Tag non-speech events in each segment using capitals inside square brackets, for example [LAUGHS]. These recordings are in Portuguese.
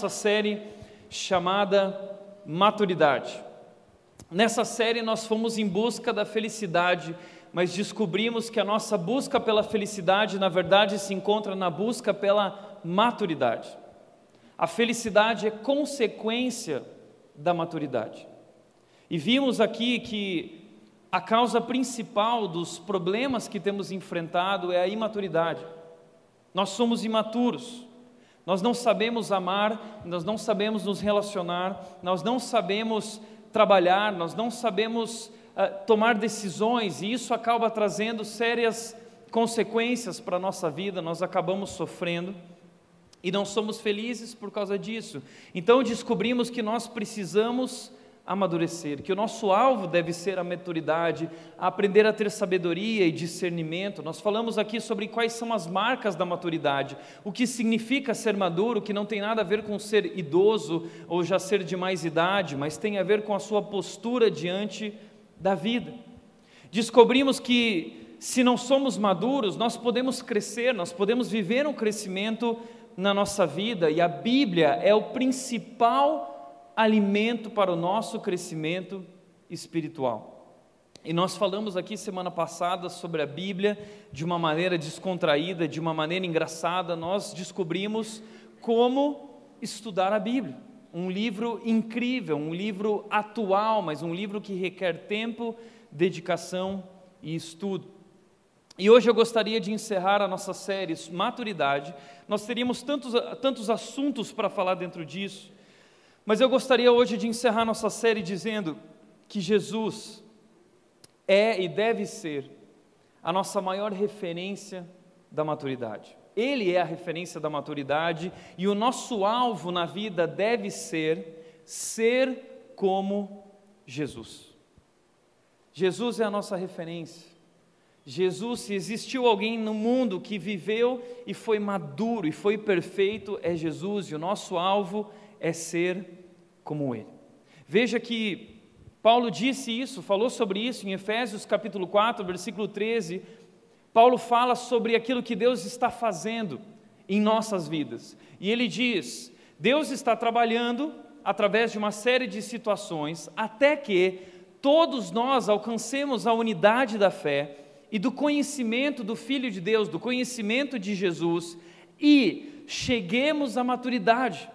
nossa série chamada Maturidade. Nessa série nós fomos em busca da felicidade, mas descobrimos que a nossa busca pela felicidade, na verdade, se encontra na busca pela maturidade. A felicidade é consequência da maturidade. E vimos aqui que a causa principal dos problemas que temos enfrentado é a imaturidade. Nós somos imaturos. Nós não sabemos amar, nós não sabemos nos relacionar, nós não sabemos trabalhar, nós não sabemos uh, tomar decisões, e isso acaba trazendo sérias consequências para a nossa vida, nós acabamos sofrendo e não somos felizes por causa disso. Então descobrimos que nós precisamos amadurecer, que o nosso alvo deve ser a maturidade, aprender a ter sabedoria e discernimento. Nós falamos aqui sobre quais são as marcas da maturidade, o que significa ser maduro, que não tem nada a ver com ser idoso ou já ser de mais idade, mas tem a ver com a sua postura diante da vida. Descobrimos que se não somos maduros, nós podemos crescer, nós podemos viver um crescimento na nossa vida, e a Bíblia é o principal alimento para o nosso crescimento espiritual. E nós falamos aqui semana passada sobre a Bíblia de uma maneira descontraída, de uma maneira engraçada, nós descobrimos como estudar a Bíblia. Um livro incrível, um livro atual, mas um livro que requer tempo, dedicação e estudo. E hoje eu gostaria de encerrar a nossa série Maturidade. Nós teríamos tantos, tantos assuntos para falar dentro disso, mas eu gostaria hoje de encerrar nossa série dizendo que Jesus é e deve ser a nossa maior referência da maturidade. Ele é a referência da maturidade e o nosso alvo na vida deve ser ser como Jesus. Jesus é a nossa referência. Jesus, se existiu alguém no mundo que viveu e foi maduro e foi perfeito, é Jesus, e o nosso alvo é ser como ele. Veja que Paulo disse isso, falou sobre isso em Efésios capítulo 4, versículo 13. Paulo fala sobre aquilo que Deus está fazendo em nossas vidas. E ele diz: Deus está trabalhando através de uma série de situações até que todos nós alcancemos a unidade da fé e do conhecimento do Filho de Deus, do conhecimento de Jesus e cheguemos à maturidade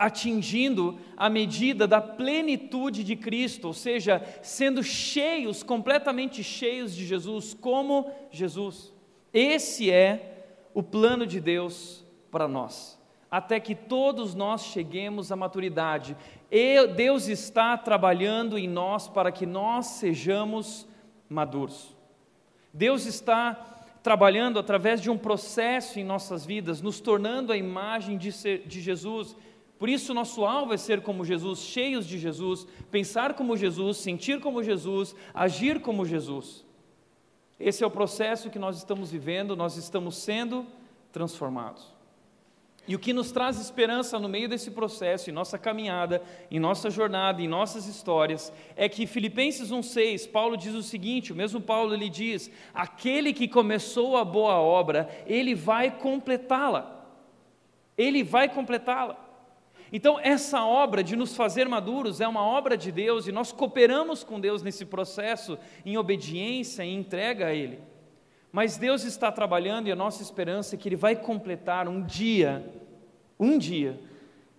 atingindo a medida da plenitude de Cristo, ou seja, sendo cheios, completamente cheios de Jesus, como Jesus. Esse é o plano de Deus para nós, até que todos nós cheguemos à maturidade. Deus está trabalhando em nós para que nós sejamos maduros. Deus está trabalhando através de um processo em nossas vidas, nos tornando a imagem de, ser, de Jesus por isso, nosso alvo é ser como Jesus, cheios de Jesus, pensar como Jesus, sentir como Jesus, agir como Jesus. Esse é o processo que nós estamos vivendo, nós estamos sendo transformados. E o que nos traz esperança no meio desse processo, em nossa caminhada, em nossa jornada, em nossas histórias, é que Filipenses 1,6, Paulo diz o seguinte: o mesmo Paulo ele diz: aquele que começou a boa obra, ele vai completá-la. Ele vai completá-la. Então, essa obra de nos fazer maduros é uma obra de Deus e nós cooperamos com Deus nesse processo em obediência e entrega a Ele. Mas Deus está trabalhando e a nossa esperança é que Ele vai completar um dia um dia,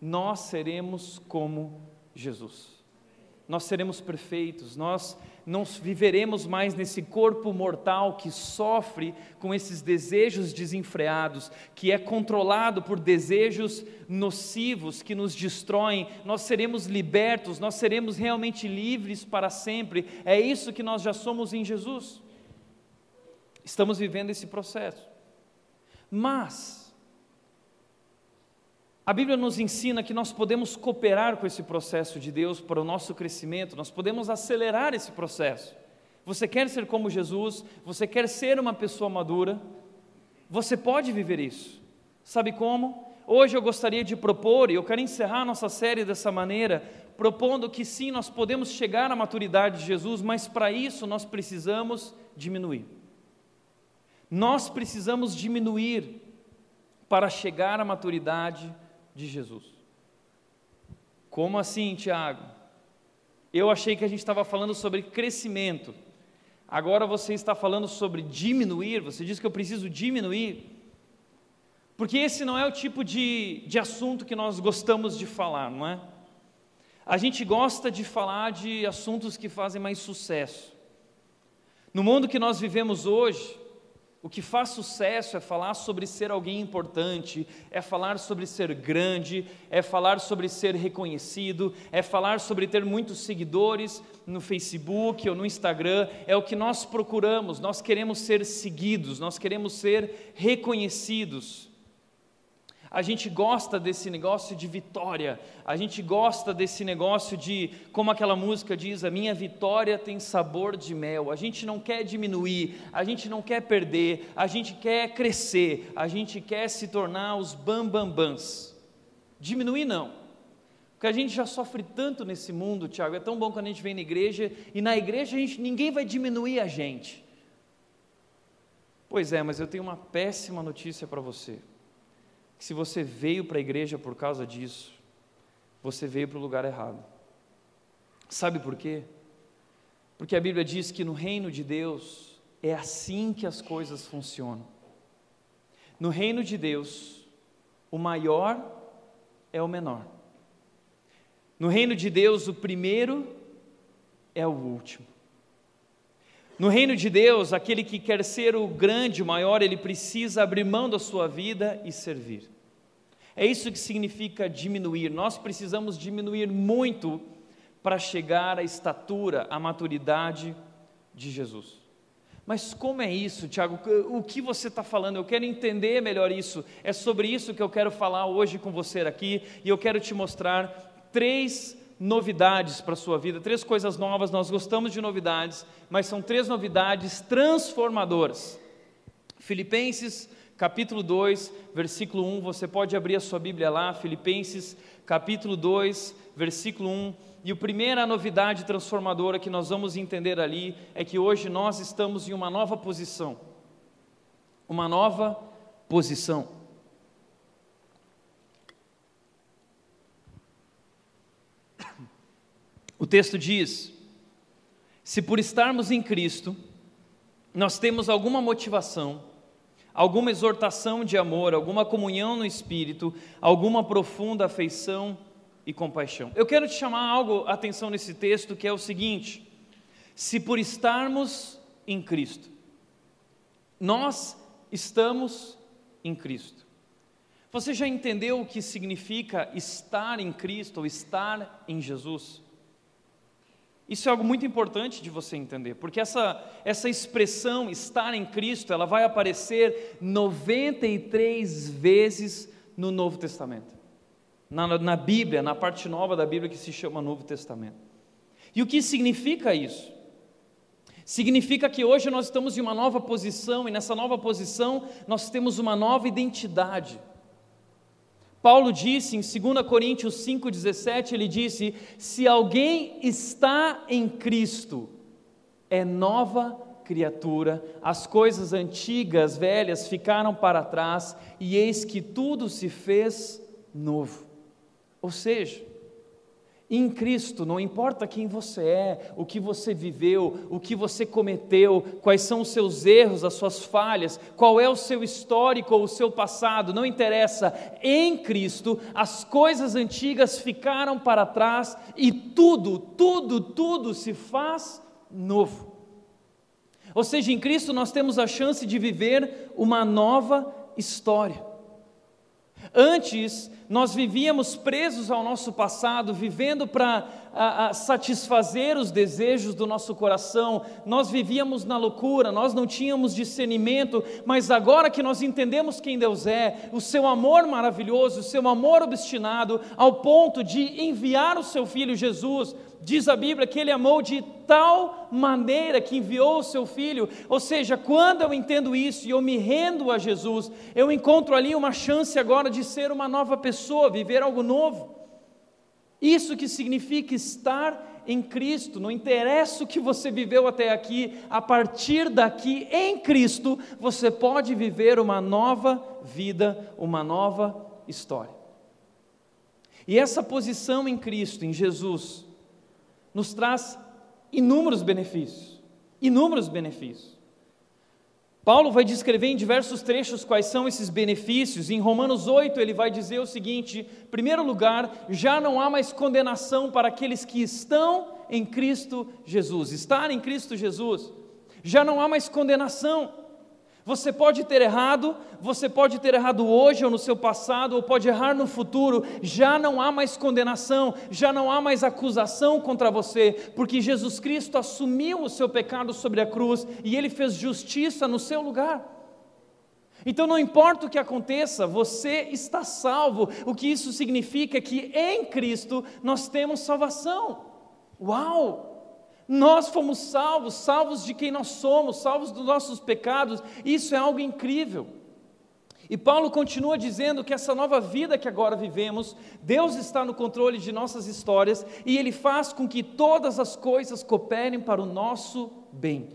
nós seremos como Jesus. Nós seremos perfeitos, nós não viveremos mais nesse corpo mortal que sofre com esses desejos desenfreados, que é controlado por desejos nocivos que nos destroem. Nós seremos libertos, nós seremos realmente livres para sempre. É isso que nós já somos em Jesus. Estamos vivendo esse processo. Mas, a Bíblia nos ensina que nós podemos cooperar com esse processo de Deus para o nosso crescimento, nós podemos acelerar esse processo. Você quer ser como Jesus, você quer ser uma pessoa madura, você pode viver isso. Sabe como? Hoje eu gostaria de propor, e eu quero encerrar nossa série dessa maneira, propondo que sim, nós podemos chegar à maturidade de Jesus, mas para isso nós precisamos diminuir. Nós precisamos diminuir para chegar à maturidade de Jesus. Como assim, Tiago? Eu achei que a gente estava falando sobre crescimento. Agora você está falando sobre diminuir. Você diz que eu preciso diminuir. Porque esse não é o tipo de, de assunto que nós gostamos de falar, não é? A gente gosta de falar de assuntos que fazem mais sucesso. No mundo que nós vivemos hoje, o que faz sucesso é falar sobre ser alguém importante, é falar sobre ser grande, é falar sobre ser reconhecido, é falar sobre ter muitos seguidores no Facebook ou no Instagram. É o que nós procuramos, nós queremos ser seguidos, nós queremos ser reconhecidos. A gente gosta desse negócio de vitória, a gente gosta desse negócio de, como aquela música diz, a minha vitória tem sabor de mel. A gente não quer diminuir, a gente não quer perder, a gente quer crescer, a gente quer se tornar os bambambãs. Diminuir não, porque a gente já sofre tanto nesse mundo, Tiago. É tão bom quando a gente vem na igreja e na igreja gente, ninguém vai diminuir a gente. Pois é, mas eu tenho uma péssima notícia para você que se você veio para a igreja por causa disso, você veio para o lugar errado. Sabe por quê? Porque a Bíblia diz que no reino de Deus é assim que as coisas funcionam. No reino de Deus, o maior é o menor. No reino de Deus, o primeiro é o último. No reino de Deus, aquele que quer ser o grande, o maior, ele precisa abrir mão da sua vida e servir. É isso que significa diminuir. Nós precisamos diminuir muito para chegar à estatura, à maturidade de Jesus. Mas como é isso, Tiago? O que você está falando? Eu quero entender melhor isso. É sobre isso que eu quero falar hoje com você aqui e eu quero te mostrar três novidades para a sua vida, três coisas novas. Nós gostamos de novidades, mas são três novidades transformadoras. Filipenses capítulo 2, versículo 1, você pode abrir a sua Bíblia lá, Filipenses, capítulo 2, versículo 1. E a primeira novidade transformadora que nós vamos entender ali é que hoje nós estamos em uma nova posição. Uma nova posição. O texto diz: se por estarmos em Cristo, nós temos alguma motivação, alguma exortação de amor, alguma comunhão no Espírito, alguma profunda afeição e compaixão. Eu quero te chamar algo a atenção nesse texto que é o seguinte: se por estarmos em Cristo, nós estamos em Cristo. Você já entendeu o que significa estar em Cristo ou estar em Jesus? Isso é algo muito importante de você entender, porque essa, essa expressão estar em Cristo, ela vai aparecer 93 vezes no Novo Testamento. Na, na Bíblia, na parte nova da Bíblia que se chama Novo Testamento. E o que significa isso? Significa que hoje nós estamos em uma nova posição, e nessa nova posição nós temos uma nova identidade. Paulo disse em 2 Coríntios 5,17: ele disse: Se alguém está em Cristo, é nova criatura, as coisas antigas, velhas ficaram para trás, e eis que tudo se fez novo. Ou seja, Em Cristo, não importa quem você é, o que você viveu, o que você cometeu, quais são os seus erros, as suas falhas, qual é o seu histórico ou o seu passado, não interessa. Em Cristo, as coisas antigas ficaram para trás e tudo, tudo, tudo se faz novo. Ou seja, em Cristo nós temos a chance de viver uma nova história. Antes, nós vivíamos presos ao nosso passado, vivendo para satisfazer os desejos do nosso coração, nós vivíamos na loucura, nós não tínhamos discernimento, mas agora que nós entendemos quem Deus é, o seu amor maravilhoso, o seu amor obstinado, ao ponto de enviar o seu filho Jesus, diz a Bíblia que ele amou de tal maneira que enviou o seu filho. Ou seja, quando eu entendo isso e eu me rendo a Jesus, eu encontro ali uma chance agora de ser uma nova pessoa, viver algo novo. Isso que significa estar em Cristo, não interessa o que você viveu até aqui, a partir daqui, em Cristo, você pode viver uma nova vida, uma nova história. E essa posição em Cristo, em Jesus, nos traz inúmeros benefícios. Inúmeros benefícios. Paulo vai descrever em diversos trechos quais são esses benefícios. Em Romanos 8, ele vai dizer o seguinte: em primeiro lugar, já não há mais condenação para aqueles que estão em Cristo Jesus. Estar em Cristo Jesus, já não há mais condenação. Você pode ter errado, você pode ter errado hoje ou no seu passado, ou pode errar no futuro, já não há mais condenação, já não há mais acusação contra você, porque Jesus Cristo assumiu o seu pecado sobre a cruz e ele fez justiça no seu lugar. Então não importa o que aconteça, você está salvo. O que isso significa é que em Cristo nós temos salvação. Uau! Nós fomos salvos, salvos de quem nós somos, salvos dos nossos pecados, isso é algo incrível. E Paulo continua dizendo que essa nova vida que agora vivemos, Deus está no controle de nossas histórias e Ele faz com que todas as coisas cooperem para o nosso bem.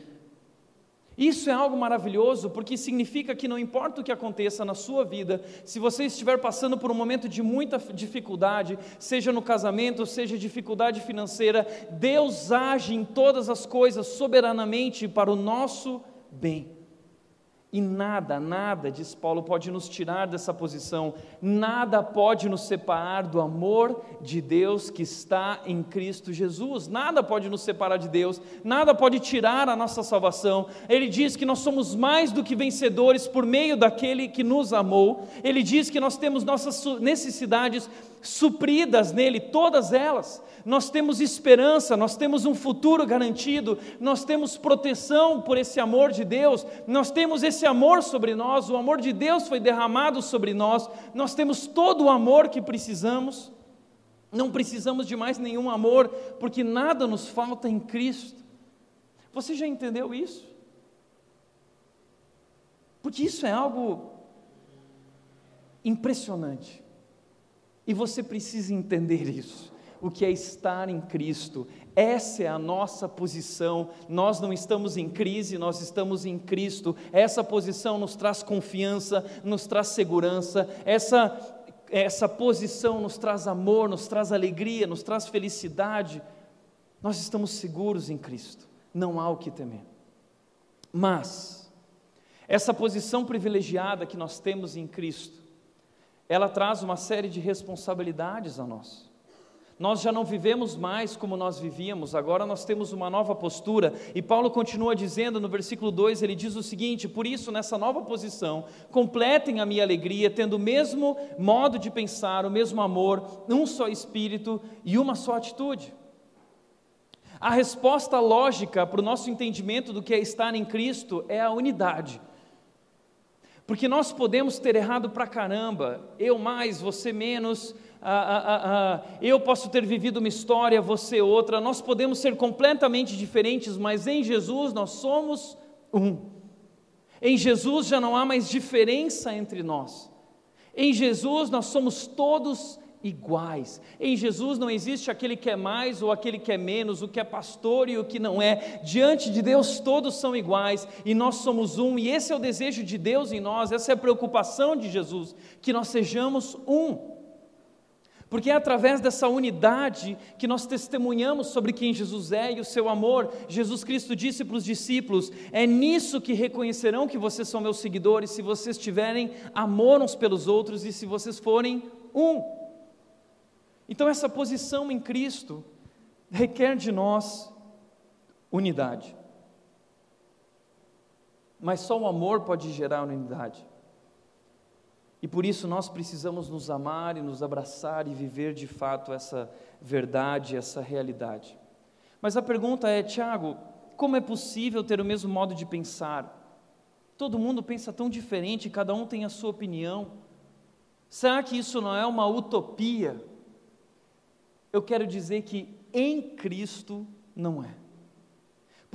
Isso é algo maravilhoso, porque significa que não importa o que aconteça na sua vida, se você estiver passando por um momento de muita dificuldade, seja no casamento, seja dificuldade financeira, Deus age em todas as coisas soberanamente para o nosso bem. E nada, nada, diz Paulo, pode nos tirar dessa posição, nada pode nos separar do amor de Deus que está em Cristo Jesus, nada pode nos separar de Deus, nada pode tirar a nossa salvação. Ele diz que nós somos mais do que vencedores por meio daquele que nos amou, ele diz que nós temos nossas necessidades supridas nele, todas elas. Nós temos esperança, nós temos um futuro garantido, nós temos proteção por esse amor de Deus, nós temos esse amor sobre nós, o amor de Deus foi derramado sobre nós, nós temos todo o amor que precisamos, não precisamos de mais nenhum amor, porque nada nos falta em Cristo. Você já entendeu isso? Porque isso é algo impressionante. E você precisa entender isso. O que é estar em Cristo, essa é a nossa posição. Nós não estamos em crise, nós estamos em Cristo. Essa posição nos traz confiança, nos traz segurança. Essa, essa posição nos traz amor, nos traz alegria, nos traz felicidade. Nós estamos seguros em Cristo, não há o que temer. Mas, essa posição privilegiada que nós temos em Cristo, ela traz uma série de responsabilidades a nós. Nós já não vivemos mais como nós vivíamos, agora nós temos uma nova postura. E Paulo continua dizendo no versículo 2: ele diz o seguinte: Por isso, nessa nova posição, completem a minha alegria, tendo o mesmo modo de pensar, o mesmo amor, um só espírito e uma só atitude. A resposta lógica para o nosso entendimento do que é estar em Cristo é a unidade. Porque nós podemos ter errado pra caramba, eu mais, você menos, ah, ah, ah, eu posso ter vivido uma história, você outra, nós podemos ser completamente diferentes, mas em Jesus nós somos um. Em Jesus já não há mais diferença entre nós. Em Jesus nós somos todos iguais. Em Jesus não existe aquele que é mais ou aquele que é menos, o que é pastor e o que não é. Diante de Deus todos são iguais e nós somos um, e esse é o desejo de Deus em nós, essa é a preocupação de Jesus, que nós sejamos um. Porque é através dessa unidade que nós testemunhamos sobre quem Jesus é e o seu amor. Jesus Cristo disse para os discípulos: É nisso que reconhecerão que vocês são meus seguidores, se vocês tiverem amor uns pelos outros e se vocês forem um. Então, essa posição em Cristo requer de nós unidade. Mas só o amor pode gerar unidade. E por isso nós precisamos nos amar e nos abraçar e viver de fato essa verdade, essa realidade. Mas a pergunta é, Tiago, como é possível ter o mesmo modo de pensar? Todo mundo pensa tão diferente, cada um tem a sua opinião. Será que isso não é uma utopia? Eu quero dizer que em Cristo não é.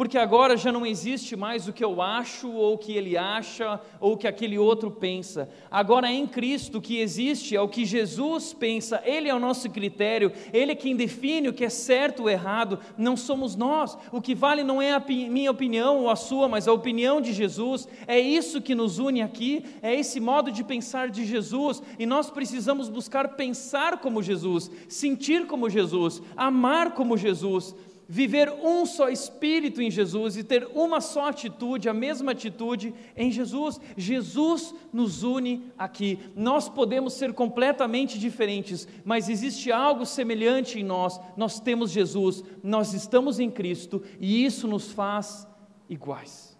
Porque agora já não existe mais o que eu acho, ou o que ele acha, ou o que aquele outro pensa. Agora em Cristo o que existe é o que Jesus pensa, Ele é o nosso critério, Ele é quem define o que é certo ou errado, não somos nós. O que vale não é a minha opinião ou a sua, mas a opinião de Jesus. É isso que nos une aqui, é esse modo de pensar de Jesus, e nós precisamos buscar pensar como Jesus, sentir como Jesus, amar como Jesus viver um só espírito em Jesus e ter uma só atitude, a mesma atitude em Jesus. Jesus nos une aqui. Nós podemos ser completamente diferentes, mas existe algo semelhante em nós. Nós temos Jesus, nós estamos em Cristo e isso nos faz iguais.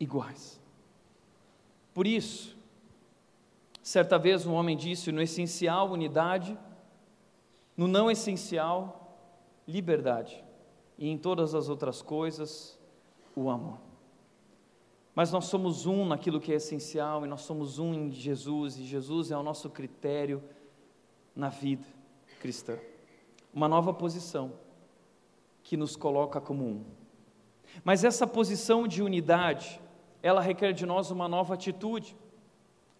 Iguais. Por isso, certa vez um homem disse: no essencial, unidade, no não essencial, liberdade, e em todas as outras coisas, o amor. Mas nós somos um naquilo que é essencial, e nós somos um em Jesus, e Jesus é o nosso critério na vida cristã. Uma nova posição que nos coloca como um. Mas essa posição de unidade, ela requer de nós uma nova atitude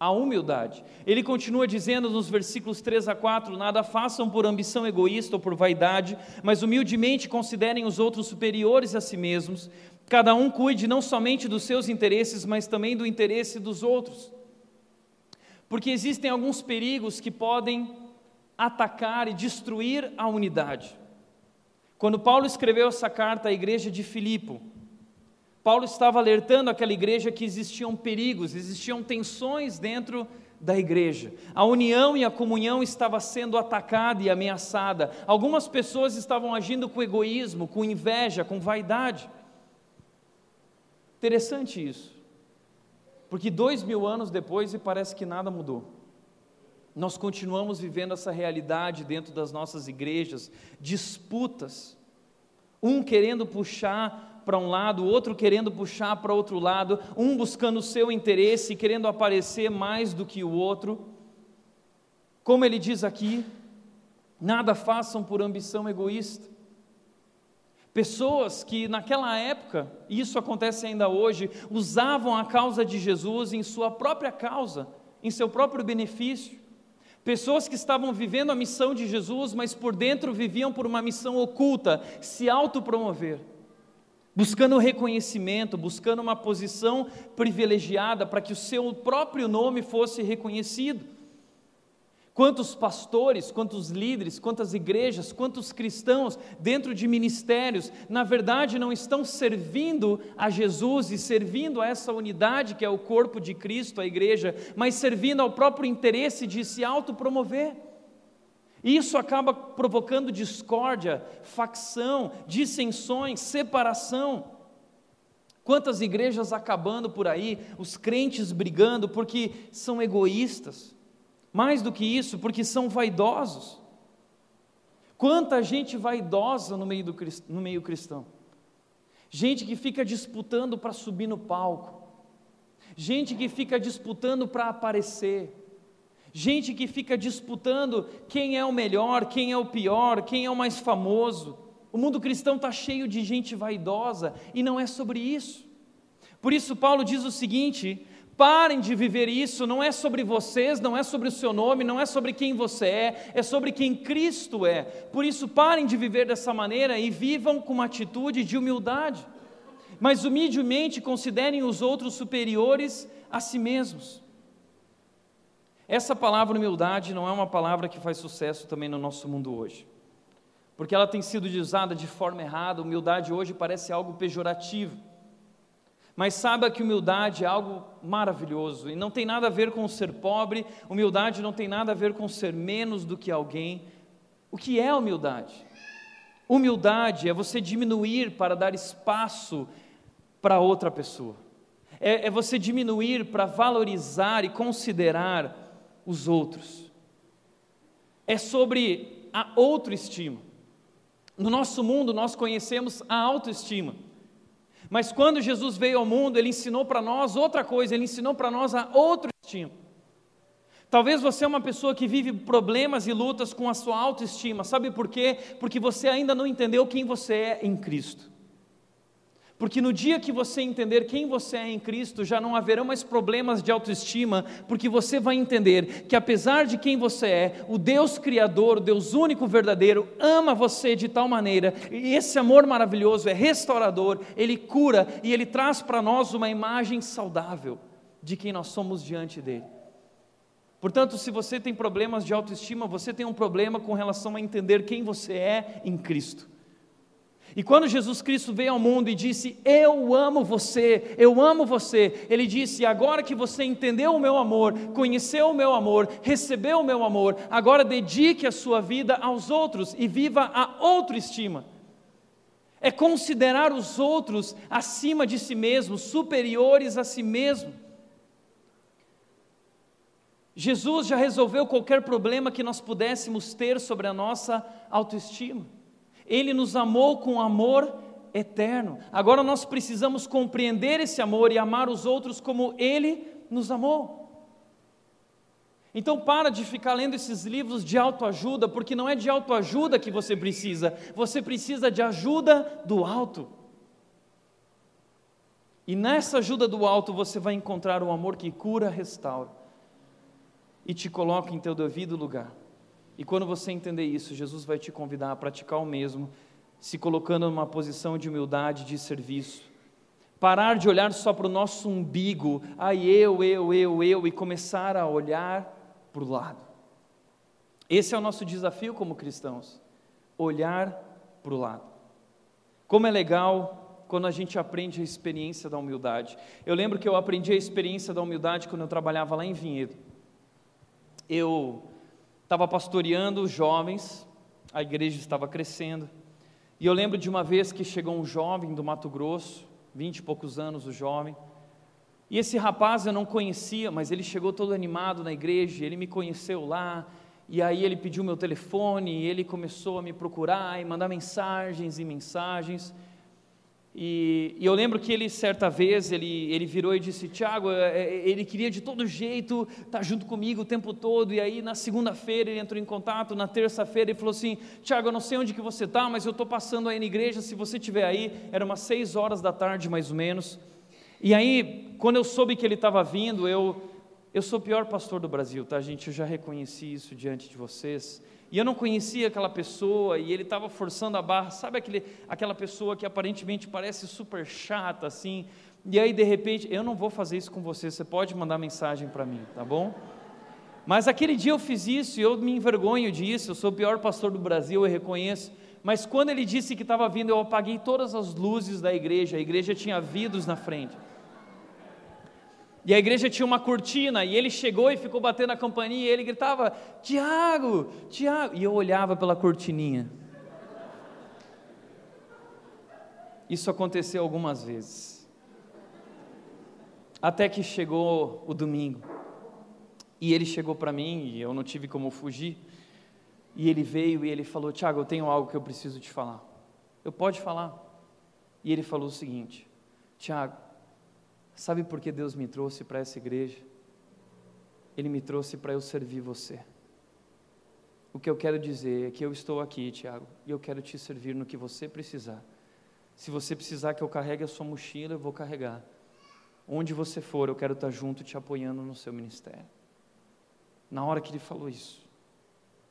a humildade. Ele continua dizendo nos versículos 3 a 4: Nada façam por ambição egoísta ou por vaidade, mas humildemente considerem os outros superiores a si mesmos. Cada um cuide não somente dos seus interesses, mas também do interesse dos outros. Porque existem alguns perigos que podem atacar e destruir a unidade. Quando Paulo escreveu essa carta à igreja de Filipe, Paulo estava alertando aquela igreja que existiam perigos, existiam tensões dentro da igreja. A união e a comunhão estava sendo atacada e ameaçada. Algumas pessoas estavam agindo com egoísmo, com inveja, com vaidade. Interessante isso, porque dois mil anos depois e parece que nada mudou. Nós continuamos vivendo essa realidade dentro das nossas igrejas, disputas, um querendo puxar para um lado, o outro querendo puxar para outro lado, um buscando o seu interesse, querendo aparecer mais do que o outro. Como ele diz aqui, nada façam por ambição egoísta. Pessoas que naquela época, e isso acontece ainda hoje, usavam a causa de Jesus em sua própria causa, em seu próprio benefício. Pessoas que estavam vivendo a missão de Jesus, mas por dentro viviam por uma missão oculta, se autopromover buscando reconhecimento, buscando uma posição privilegiada para que o seu próprio nome fosse reconhecido. Quantos pastores, quantos líderes, quantas igrejas, quantos cristãos dentro de ministérios, na verdade não estão servindo a Jesus e servindo a essa unidade que é o corpo de Cristo, a igreja, mas servindo ao próprio interesse de se autopromover. Isso acaba provocando discórdia, facção, dissensões, separação. Quantas igrejas acabando por aí, os crentes brigando porque são egoístas. Mais do que isso, porque são vaidosos. Quanta gente vaidosa no meio, do, no meio cristão. Gente que fica disputando para subir no palco. Gente que fica disputando para aparecer gente que fica disputando quem é o melhor, quem é o pior, quem é o mais famoso. O mundo cristão está cheio de gente vaidosa e não é sobre isso. Por isso, Paulo diz o seguinte: parem de viver isso, não é sobre vocês, não é sobre o seu nome, não é sobre quem você é, é sobre quem Cristo é. Por isso, parem de viver dessa maneira e vivam com uma atitude de humildade. Mas humildemente considerem os outros superiores a si mesmos. Essa palavra humildade não é uma palavra que faz sucesso também no nosso mundo hoje. Porque ela tem sido usada de forma errada, humildade hoje parece algo pejorativo. Mas saiba que humildade é algo maravilhoso e não tem nada a ver com ser pobre, humildade não tem nada a ver com ser menos do que alguém. O que é humildade? Humildade é você diminuir para dar espaço para outra pessoa, é, é você diminuir para valorizar e considerar os outros, é sobre a autoestima. No nosso mundo, nós conhecemos a autoestima. Mas quando Jesus veio ao mundo, ele ensinou para nós outra coisa, ele ensinou para nós a outro estima. Talvez você é uma pessoa que vive problemas e lutas com a sua autoestima. Sabe por quê? Porque você ainda não entendeu quem você é em Cristo. Porque no dia que você entender quem você é em Cristo, já não haverão mais problemas de autoestima, porque você vai entender que apesar de quem você é, o Deus Criador, o Deus único verdadeiro, ama você de tal maneira, e esse amor maravilhoso é restaurador, ele cura e ele traz para nós uma imagem saudável de quem nós somos diante dele. Portanto, se você tem problemas de autoestima, você tem um problema com relação a entender quem você é em Cristo. E quando Jesus Cristo veio ao mundo e disse: Eu amo você, eu amo você, ele disse: Agora que você entendeu o meu amor, conheceu o meu amor, recebeu o meu amor, agora dedique a sua vida aos outros e viva a autoestima. É considerar os outros acima de si mesmo, superiores a si mesmo. Jesus já resolveu qualquer problema que nós pudéssemos ter sobre a nossa autoestima. Ele nos amou com amor eterno. Agora nós precisamos compreender esse amor e amar os outros como Ele nos amou. Então para de ficar lendo esses livros de autoajuda, porque não é de autoajuda que você precisa, você precisa de ajuda do alto. E nessa ajuda do alto você vai encontrar o um amor que cura, restaura e te coloca em teu devido lugar. E quando você entender isso, Jesus vai te convidar a praticar o mesmo, se colocando numa posição de humildade, de serviço. Parar de olhar só para o nosso umbigo, ai eu, eu, eu, eu, e começar a olhar para o lado. Esse é o nosso desafio como cristãos, olhar para o lado. Como é legal quando a gente aprende a experiência da humildade. Eu lembro que eu aprendi a experiência da humildade quando eu trabalhava lá em Vinhedo. Eu estava pastoreando os jovens, a igreja estava crescendo, e eu lembro de uma vez que chegou um jovem do Mato Grosso, vinte e poucos anos o jovem, e esse rapaz eu não conhecia, mas ele chegou todo animado na igreja, ele me conheceu lá, e aí ele pediu meu telefone, e ele começou a me procurar e mandar mensagens e mensagens, e, e, eu lembro que ele, certa vez, ele, ele virou e disse: Tiago, é, é, ele queria de todo jeito estar tá junto comigo o tempo todo. E aí, na segunda-feira, ele entrou em contato. Na terça-feira, ele falou assim: Tiago, eu não sei onde que você está, mas eu estou passando aí na igreja. Se você estiver aí, era umas seis horas da tarde, mais ou menos. E aí, quando eu soube que ele estava vindo, eu, eu sou o pior pastor do Brasil, tá, gente? Eu já reconheci isso diante de vocês e eu não conhecia aquela pessoa, e ele estava forçando a barra, sabe aquele, aquela pessoa que aparentemente parece super chata, assim, e aí de repente, eu não vou fazer isso com você, você pode mandar mensagem para mim, tá bom? Mas aquele dia eu fiz isso, e eu me envergonho disso, eu sou o pior pastor do Brasil, eu reconheço, mas quando ele disse que estava vindo, eu apaguei todas as luzes da igreja, a igreja tinha vidros na frente, e a igreja tinha uma cortina, e ele chegou e ficou batendo a campainha, e ele gritava: Tiago, Tiago. E eu olhava pela cortininha. Isso aconteceu algumas vezes. Até que chegou o domingo. E ele chegou para mim, e eu não tive como fugir. E ele veio e ele falou: Tiago, eu tenho algo que eu preciso te falar. Eu pode falar. E ele falou o seguinte: Tiago, Sabe por que Deus me trouxe para essa igreja? Ele me trouxe para eu servir você. O que eu quero dizer é que eu estou aqui, Tiago, e eu quero te servir no que você precisar. Se você precisar que eu carregue a sua mochila, eu vou carregar. Onde você for, eu quero estar junto te apoiando no seu ministério. Na hora que ele falou isso,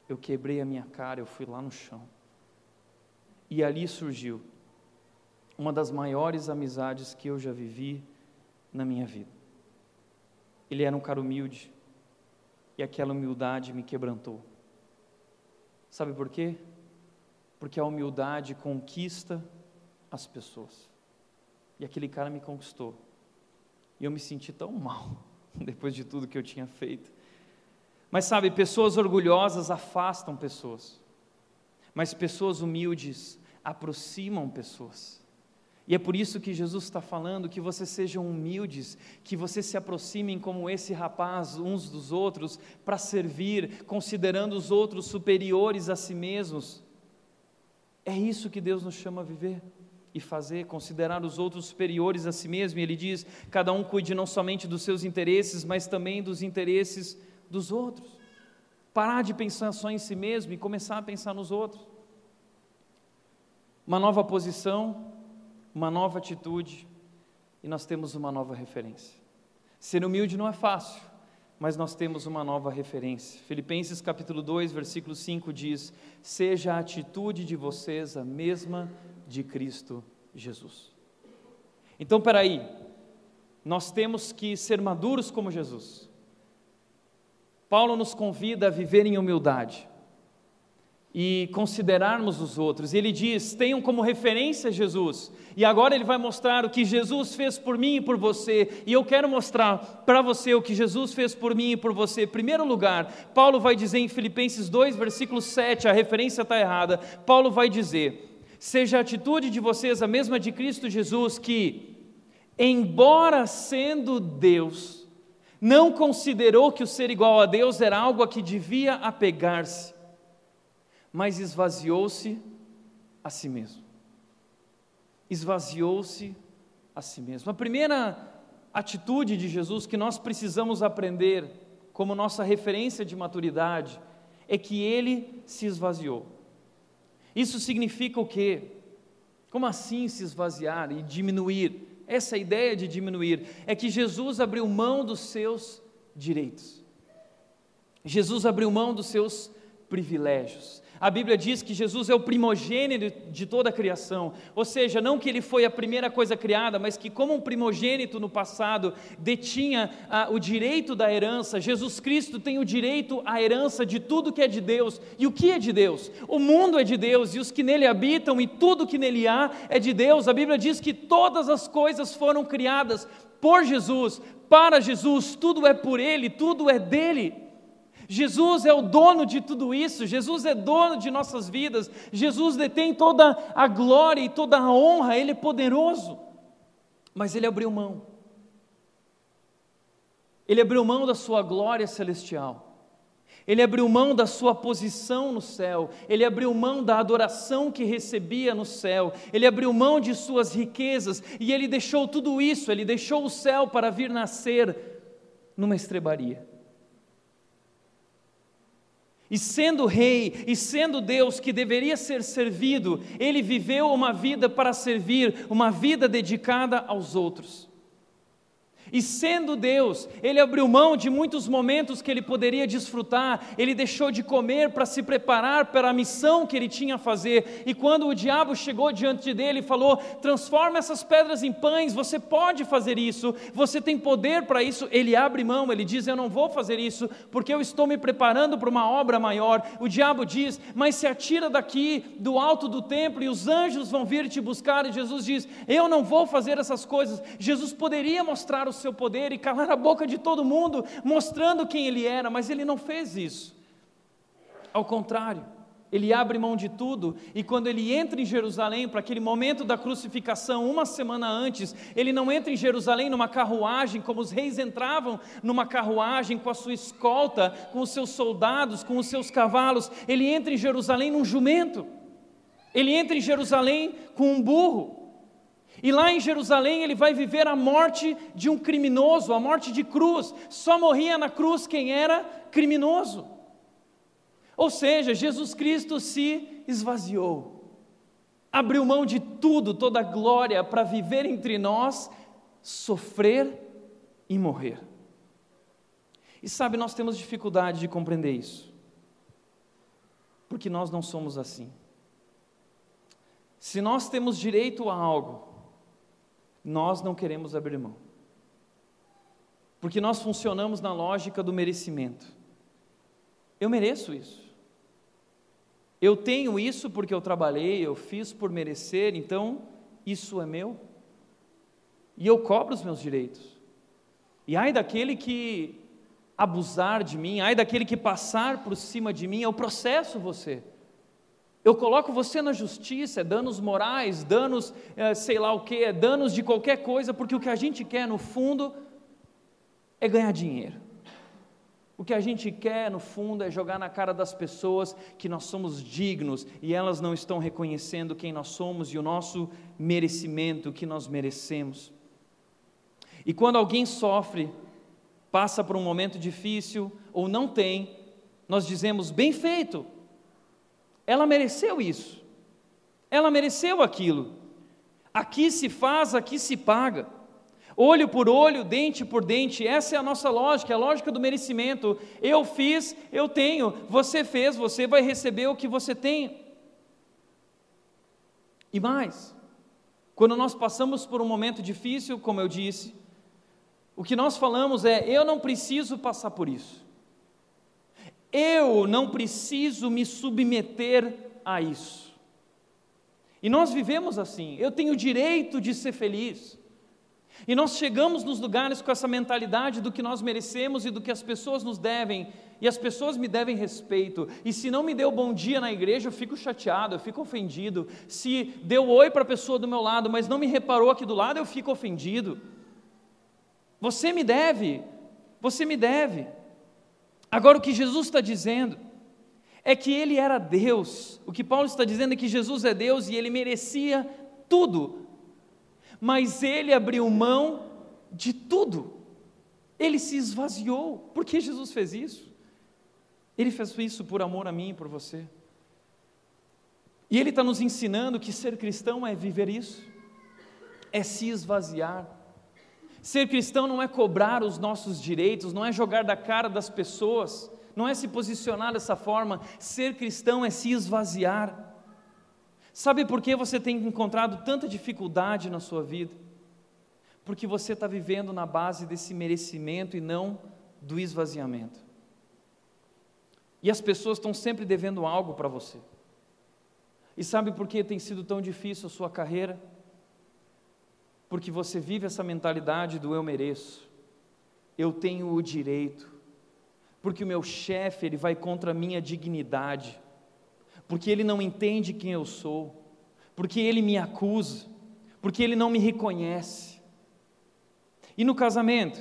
eu quebrei a minha cara, eu fui lá no chão. E ali surgiu uma das maiores amizades que eu já vivi na minha vida. Ele era um cara humilde, e aquela humildade me quebrantou. Sabe por quê? Porque a humildade conquista as pessoas. E aquele cara me conquistou. E eu me senti tão mal [LAUGHS] depois de tudo que eu tinha feito. Mas sabe, pessoas orgulhosas afastam pessoas, mas pessoas humildes aproximam pessoas. E é por isso que Jesus está falando que vocês sejam humildes, que vocês se aproximem como esse rapaz uns dos outros, para servir, considerando os outros superiores a si mesmos. É isso que Deus nos chama a viver e fazer, considerar os outros superiores a si mesmo. E Ele diz: cada um cuide não somente dos seus interesses, mas também dos interesses dos outros. Parar de pensar só em si mesmo e começar a pensar nos outros. Uma nova posição uma nova atitude e nós temos uma nova referência. Ser humilde não é fácil, mas nós temos uma nova referência. Filipenses capítulo 2, versículo 5 diz: "Seja a atitude de vocês a mesma de Cristo Jesus". Então, peraí, nós temos que ser maduros como Jesus. Paulo nos convida a viver em humildade e considerarmos os outros. Ele diz: tenham como referência Jesus. E agora ele vai mostrar o que Jesus fez por mim e por você. E eu quero mostrar para você o que Jesus fez por mim e por você. Em primeiro lugar, Paulo vai dizer em Filipenses 2, versículo 7, a referência está errada. Paulo vai dizer: seja a atitude de vocês a mesma de Cristo Jesus, que, embora sendo Deus, não considerou que o ser igual a Deus era algo a que devia apegar-se mas esvaziou-se a si mesmo. Esvaziou-se a si mesmo. A primeira atitude de Jesus que nós precisamos aprender como nossa referência de maturidade é que ele se esvaziou. Isso significa o quê? Como assim se esvaziar e diminuir? Essa ideia de diminuir é que Jesus abriu mão dos seus direitos. Jesus abriu mão dos seus privilégios. A Bíblia diz que Jesus é o primogênito de toda a criação, ou seja, não que ele foi a primeira coisa criada, mas que, como um primogênito no passado detinha ah, o direito da herança, Jesus Cristo tem o direito à herança de tudo que é de Deus. E o que é de Deus? O mundo é de Deus, e os que nele habitam, e tudo que nele há é de Deus. A Bíblia diz que todas as coisas foram criadas por Jesus, para Jesus, tudo é por Ele, tudo é dele. Jesus é o dono de tudo isso, Jesus é dono de nossas vidas, Jesus detém toda a glória e toda a honra, Ele é poderoso, mas Ele abriu mão, Ele abriu mão da sua glória celestial. Ele abriu mão da sua posição no céu, ele abriu mão da adoração que recebia no céu, ele abriu mão de suas riquezas e ele deixou tudo isso, ele deixou o céu para vir nascer numa estrebaria. E sendo rei e sendo Deus que deveria ser servido, ele viveu uma vida para servir, uma vida dedicada aos outros. E sendo Deus, ele abriu mão de muitos momentos que ele poderia desfrutar, ele deixou de comer para se preparar para a missão que ele tinha a fazer. E quando o diabo chegou diante dele e falou: transforma essas pedras em pães, você pode fazer isso, você tem poder para isso. Ele abre mão, ele diz: Eu não vou fazer isso, porque eu estou me preparando para uma obra maior. O diabo diz: Mas se atira daqui do alto do templo e os anjos vão vir te buscar. E Jesus diz: Eu não vou fazer essas coisas. Jesus poderia mostrar o seu poder e calar a boca de todo mundo, mostrando quem ele era, mas ele não fez isso. Ao contrário, ele abre mão de tudo e quando ele entra em Jerusalém, para aquele momento da crucificação, uma semana antes, ele não entra em Jerusalém numa carruagem, como os reis entravam numa carruagem com a sua escolta, com os seus soldados, com os seus cavalos, ele entra em Jerusalém num jumento, ele entra em Jerusalém com um burro. E lá em Jerusalém ele vai viver a morte de um criminoso, a morte de cruz. Só morria na cruz quem era criminoso. Ou seja, Jesus Cristo se esvaziou, abriu mão de tudo, toda a glória, para viver entre nós, sofrer e morrer. E sabe, nós temos dificuldade de compreender isso, porque nós não somos assim. Se nós temos direito a algo, nós não queremos abrir mão. Porque nós funcionamos na lógica do merecimento. Eu mereço isso. Eu tenho isso porque eu trabalhei, eu fiz por merecer, então isso é meu. E eu cobro os meus direitos. E ai daquele que abusar de mim, ai daquele que passar por cima de mim, eu processo você. Eu coloco você na justiça, é danos morais, danos, é, sei lá o que, é danos de qualquer coisa, porque o que a gente quer no fundo é ganhar dinheiro. O que a gente quer, no fundo, é jogar na cara das pessoas que nós somos dignos e elas não estão reconhecendo quem nós somos e o nosso merecimento, o que nós merecemos. E quando alguém sofre, passa por um momento difícil ou não tem, nós dizemos: bem feito, ela mereceu isso, ela mereceu aquilo. Aqui se faz, aqui se paga olho por olho, dente por dente. Essa é a nossa lógica, é a lógica do merecimento. Eu fiz, eu tenho. Você fez, você vai receber o que você tem. E mais, quando nós passamos por um momento difícil, como eu disse, o que nós falamos é: eu não preciso passar por isso. Eu não preciso me submeter a isso. E nós vivemos assim. Eu tenho o direito de ser feliz. E nós chegamos nos lugares com essa mentalidade do que nós merecemos e do que as pessoas nos devem, e as pessoas me devem respeito. E se não me deu bom dia na igreja, eu fico chateado, eu fico ofendido. Se deu oi para a pessoa do meu lado, mas não me reparou aqui do lado, eu fico ofendido. Você me deve, você me deve. Agora, o que Jesus está dizendo é que ele era Deus. O que Paulo está dizendo é que Jesus é Deus e ele merecia tudo mas ele abriu mão de tudo. Ele se esvaziou. Por que Jesus fez isso? Ele fez isso por amor a mim e por você. E ele está nos ensinando que ser cristão é viver isso, é se esvaziar. Ser cristão não é cobrar os nossos direitos, não é jogar da cara das pessoas, não é se posicionar dessa forma. Ser cristão é se esvaziar. Sabe por que você tem encontrado tanta dificuldade na sua vida? Porque você está vivendo na base desse merecimento e não do esvaziamento. E as pessoas estão sempre devendo algo para você. E sabe por que tem sido tão difícil a sua carreira? Porque você vive essa mentalidade do eu mereço, eu tenho o direito, porque o meu chefe ele vai contra a minha dignidade porque ele não entende quem eu sou, porque ele me acusa, porque ele não me reconhece. E no casamento?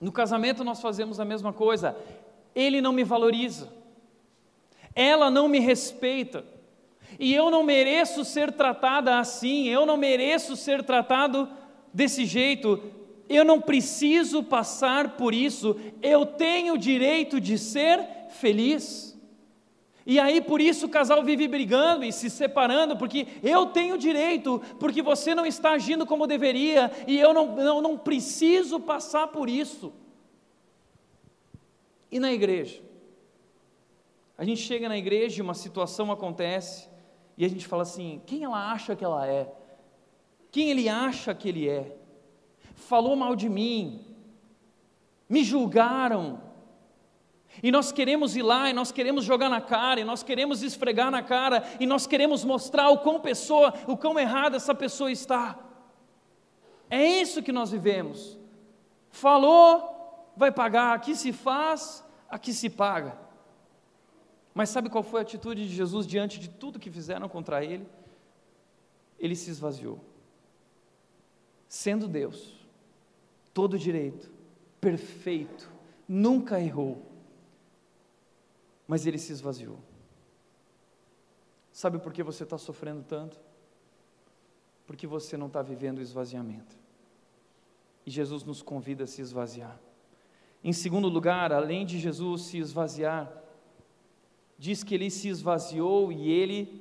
No casamento nós fazemos a mesma coisa. Ele não me valoriza, ela não me respeita, e eu não mereço ser tratada assim, eu não mereço ser tratado desse jeito, eu não preciso passar por isso, eu tenho o direito de ser feliz. E aí por isso o casal vive brigando e se separando, porque eu tenho direito, porque você não está agindo como deveria, e eu não, não, não preciso passar por isso. E na igreja? A gente chega na igreja uma situação acontece, e a gente fala assim: quem ela acha que ela é? Quem ele acha que ele é? Falou mal de mim, me julgaram, e nós queremos ir lá, e nós queremos jogar na cara, e nós queremos esfregar na cara, e nós queremos mostrar o quão pessoa, o quão errada essa pessoa está. É isso que nós vivemos. Falou, vai pagar, aqui se faz, aqui se paga. Mas sabe qual foi a atitude de Jesus diante de tudo que fizeram contra ele? Ele se esvaziou. Sendo Deus, todo direito, perfeito, nunca errou mas ele se esvaziou. Sabe por que você está sofrendo tanto? Porque você não está vivendo o esvaziamento. E Jesus nos convida a se esvaziar. Em segundo lugar, além de Jesus se esvaziar, diz que ele se esvaziou e ele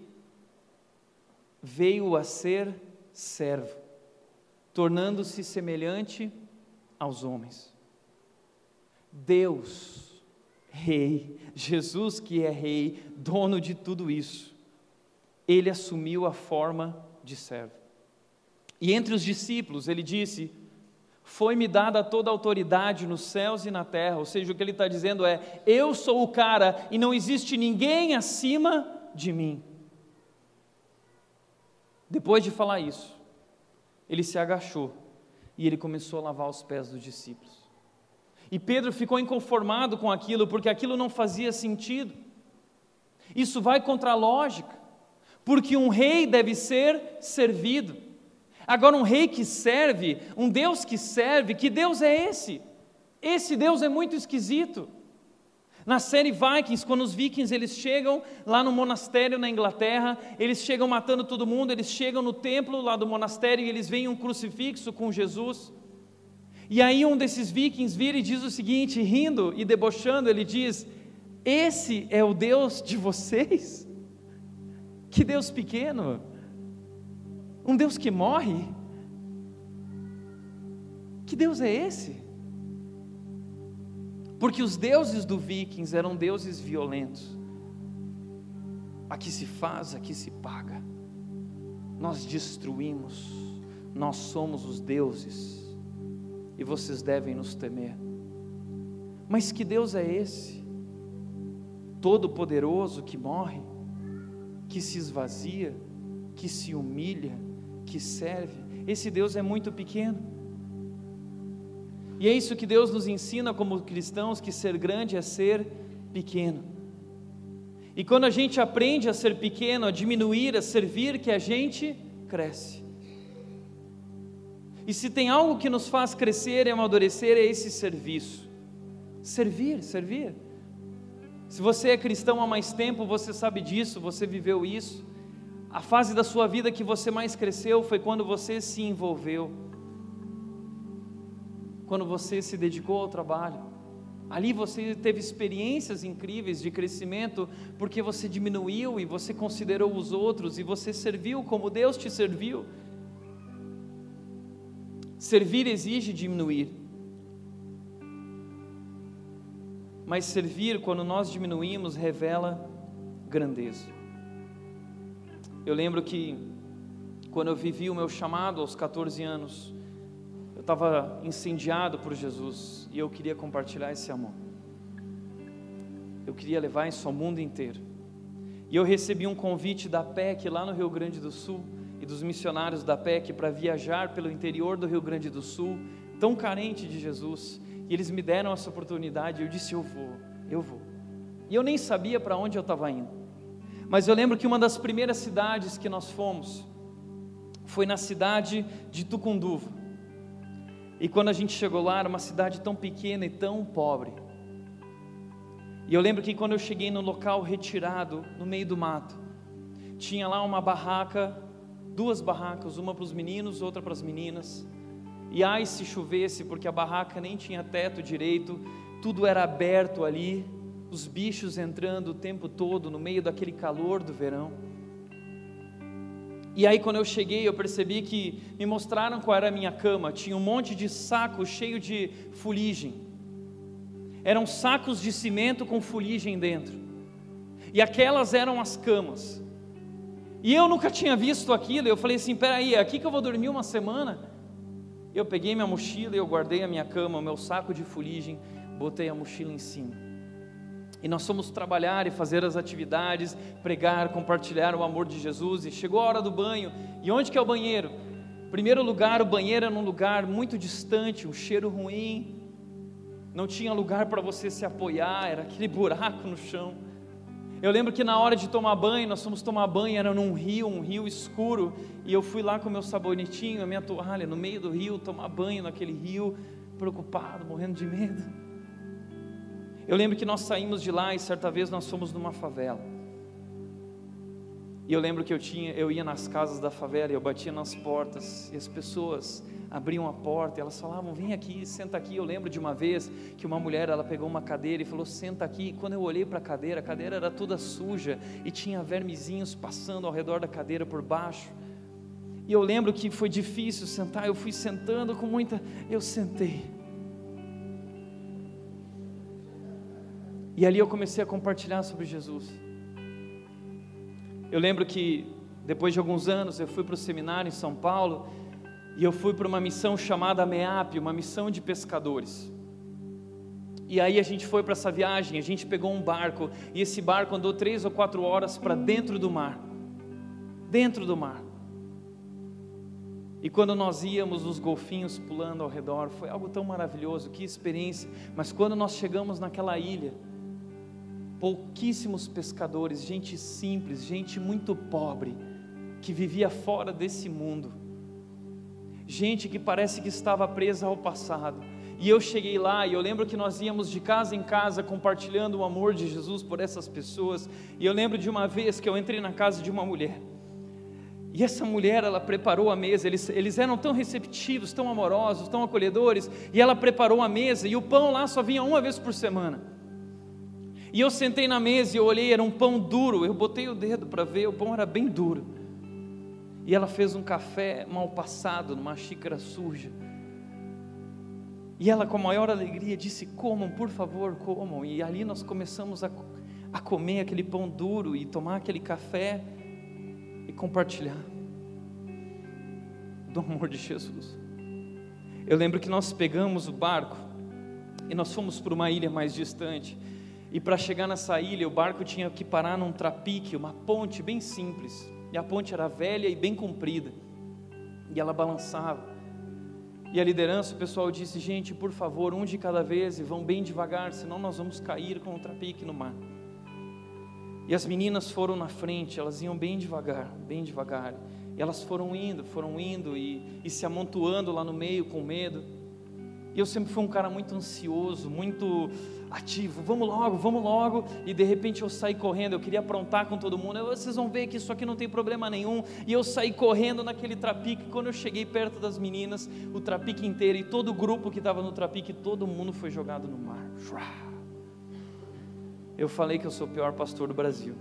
veio a ser servo, tornando-se semelhante aos homens. Deus rei, Jesus que é rei, dono de tudo isso, ele assumiu a forma de servo. E entre os discípulos, ele disse: Foi-me dada toda a autoridade nos céus e na terra. Ou seja, o que ele está dizendo é: eu sou o cara e não existe ninguém acima de mim. Depois de falar isso, ele se agachou e ele começou a lavar os pés dos discípulos. E Pedro ficou inconformado com aquilo, porque aquilo não fazia sentido. Isso vai contra a lógica, porque um rei deve ser servido. Agora, um rei que serve, um Deus que serve, que Deus é esse? Esse Deus é muito esquisito. Na série Vikings, quando os vikings eles chegam lá no monastério na Inglaterra, eles chegam matando todo mundo, eles chegam no templo lá do monastério e eles veem um crucifixo com Jesus. E aí um desses vikings vira e diz o seguinte, rindo e debochando, ele diz: "Esse é o Deus de vocês? Que Deus pequeno! Um Deus que morre? Que Deus é esse?" Porque os deuses do vikings eram deuses violentos. Aqui se faz, aqui se paga. Nós destruímos, nós somos os deuses, e vocês devem nos temer. Mas que Deus é esse? Todo-Poderoso que morre, que se esvazia, que se humilha, que serve. Esse Deus é muito pequeno. E é isso que Deus nos ensina como cristãos: que ser grande é ser pequeno. E quando a gente aprende a ser pequeno, a diminuir, a servir, que a gente cresce. E se tem algo que nos faz crescer e amadurecer, é esse serviço. Servir, servir. Se você é cristão há mais tempo, você sabe disso, você viveu isso. A fase da sua vida que você mais cresceu foi quando você se envolveu quando você se dedicou ao trabalho. Ali você teve experiências incríveis de crescimento, porque você diminuiu e você considerou os outros e você serviu como Deus te serviu. Servir exige diminuir. Mas servir, quando nós diminuímos, revela grandeza. Eu lembro que, quando eu vivi o meu chamado aos 14 anos, eu estava incendiado por Jesus e eu queria compartilhar esse amor. Eu queria levar isso ao mundo inteiro. E eu recebi um convite da PEC lá no Rio Grande do Sul e dos missionários da PEC para viajar pelo interior do Rio Grande do Sul, tão carente de Jesus. E eles me deram essa oportunidade e eu disse: Eu vou, eu vou. E eu nem sabia para onde eu estava indo. Mas eu lembro que uma das primeiras cidades que nós fomos foi na cidade de Tucunduva. E quando a gente chegou lá, era uma cidade tão pequena e tão pobre. E eu lembro que quando eu cheguei no local retirado, no meio do mato, tinha lá uma barraca, duas barracas, uma para os meninos, outra para as meninas. E ai se chovesse, porque a barraca nem tinha teto direito, tudo era aberto ali, os bichos entrando o tempo todo no meio daquele calor do verão. E aí, quando eu cheguei, eu percebi que me mostraram qual era a minha cama. Tinha um monte de saco cheio de fuligem. Eram sacos de cimento com fuligem dentro. E aquelas eram as camas. E eu nunca tinha visto aquilo. Eu falei assim: peraí, é aqui que eu vou dormir uma semana? Eu peguei minha mochila eu guardei a minha cama, o meu saco de fuligem, botei a mochila em cima. E nós fomos trabalhar e fazer as atividades, pregar, compartilhar o amor de Jesus. E chegou a hora do banho. E onde que é o banheiro? Primeiro lugar, o banheiro era num lugar muito distante, um cheiro ruim. Não tinha lugar para você se apoiar, era aquele buraco no chão. Eu lembro que na hora de tomar banho, nós fomos tomar banho, era num rio, um rio escuro, e eu fui lá com meu sabonetinho, a minha toalha, no meio do rio, tomar banho naquele rio, preocupado, morrendo de medo. Eu lembro que nós saímos de lá e certa vez nós fomos numa favela. E eu lembro que eu tinha, eu ia nas casas da favela, eu batia nas portas e as pessoas abriam a porta e elas falavam: "Vem aqui, senta aqui". Eu lembro de uma vez que uma mulher, ela pegou uma cadeira e falou: "Senta aqui". E quando eu olhei para a cadeira, a cadeira era toda suja e tinha vermezinhos passando ao redor da cadeira por baixo. E eu lembro que foi difícil sentar, eu fui sentando com muita, eu sentei. E ali eu comecei a compartilhar sobre Jesus. Eu lembro que depois de alguns anos eu fui para o seminário em São Paulo E eu fui para uma missão chamada MEAP, uma missão de pescadores. E aí a gente foi para essa viagem, a gente pegou um barco, e esse barco andou três ou quatro horas para dentro do mar. Dentro do mar. E quando nós íamos, os golfinhos pulando ao redor, foi algo tão maravilhoso, que experiência. Mas quando nós chegamos naquela ilha, pouquíssimos pescadores, gente simples, gente muito pobre, que vivia fora desse mundo, gente que parece que estava presa ao passado. E eu cheguei lá e eu lembro que nós íamos de casa em casa compartilhando o amor de Jesus por essas pessoas. E eu lembro de uma vez que eu entrei na casa de uma mulher. E essa mulher, ela preparou a mesa, eles, eles eram tão receptivos, tão amorosos, tão acolhedores, e ela preparou a mesa, e o pão lá só vinha uma vez por semana. E eu sentei na mesa e eu olhei, era um pão duro, eu botei o dedo para ver, o pão era bem duro. E ela fez um café mal passado, numa xícara suja. E ela, com a maior alegria, disse: Comam, por favor, comam. E ali nós começamos a, a comer aquele pão duro e tomar aquele café e compartilhar do amor de Jesus. Eu lembro que nós pegamos o barco e nós fomos para uma ilha mais distante. E para chegar nessa ilha, o barco tinha que parar num trapique, uma ponte bem simples. E a ponte era velha e bem comprida. E ela balançava. E a liderança, o pessoal disse: gente, por favor, um de cada vez e vão bem devagar, senão nós vamos cair com o trapique no mar. E as meninas foram na frente, elas iam bem devagar, bem devagar. E elas foram indo, foram indo e, e se amontoando lá no meio com medo. E eu sempre fui um cara muito ansioso, muito ativo, vamos logo, vamos logo. E de repente eu saí correndo, eu queria aprontar com todo mundo. Vocês vão ver que isso aqui não tem problema nenhum. E eu saí correndo naquele trapique. Quando eu cheguei perto das meninas, o trapique inteiro e todo o grupo que estava no trapique, todo mundo foi jogado no mar. Eu falei que eu sou o pior pastor do Brasil.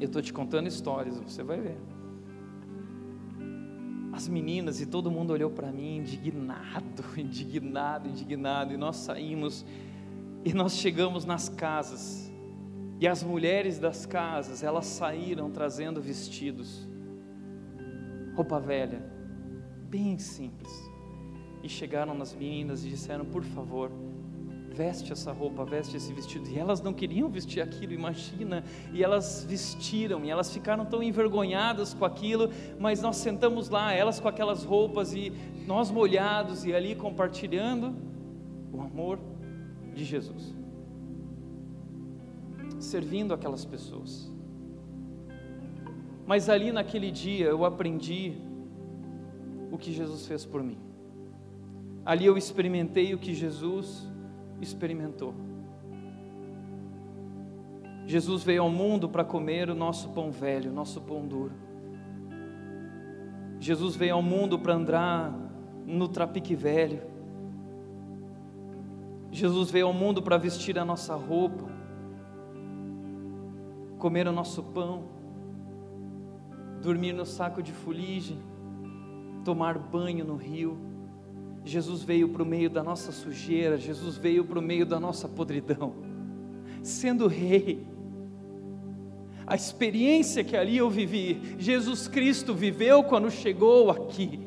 Eu estou te contando histórias, você vai ver. As meninas e todo mundo olhou para mim indignado, [LAUGHS] indignado, indignado, e nós saímos e nós chegamos nas casas. E as mulheres das casas, elas saíram trazendo vestidos, roupa velha, bem simples. E chegaram nas meninas e disseram: Por favor, veste essa roupa, veste esse vestido. E elas não queriam vestir aquilo, imagina. E elas vestiram, e elas ficaram tão envergonhadas com aquilo, mas nós sentamos lá, elas com aquelas roupas, e nós molhados, e ali compartilhando o amor de Jesus, servindo aquelas pessoas. Mas ali naquele dia eu aprendi o que Jesus fez por mim. Ali eu experimentei o que Jesus experimentou. Jesus veio ao mundo para comer o nosso pão velho, nosso pão duro. Jesus veio ao mundo para andar no trapique velho. Jesus veio ao mundo para vestir a nossa roupa, comer o nosso pão, dormir no saco de fuligem, tomar banho no rio Jesus veio para o meio da nossa sujeira, Jesus veio para o meio da nossa podridão, sendo rei. A experiência que ali eu vivi, Jesus Cristo viveu quando chegou aqui.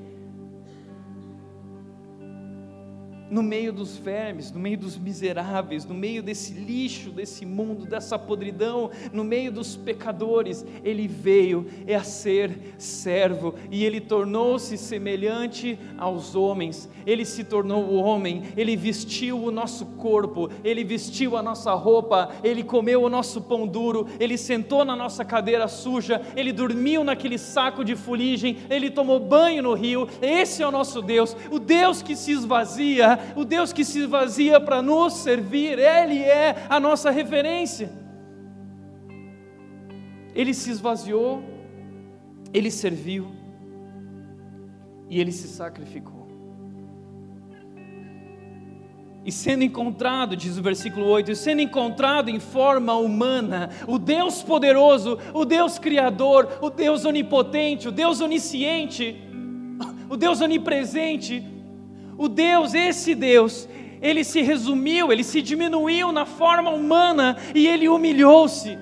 No meio dos vermes, no meio dos miseráveis, no meio desse lixo, desse mundo, dessa podridão, no meio dos pecadores, ele veio a ser servo e ele tornou-se semelhante aos homens. Ele se tornou homem, ele vestiu o nosso corpo, ele vestiu a nossa roupa, ele comeu o nosso pão duro, ele sentou na nossa cadeira suja, ele dormiu naquele saco de fuligem, ele tomou banho no rio. Esse é o nosso Deus, o Deus que se esvazia o Deus que se vazia para nos servir, Ele é a nossa referência. Ele se esvaziou, Ele serviu e Ele se sacrificou. E sendo encontrado, diz o versículo 8, sendo encontrado em forma humana, o Deus poderoso, o Deus criador, o Deus onipotente, o Deus onisciente, o Deus onipresente, o Deus, esse Deus, ele se resumiu, ele se diminuiu na forma humana e ele humilhou-se.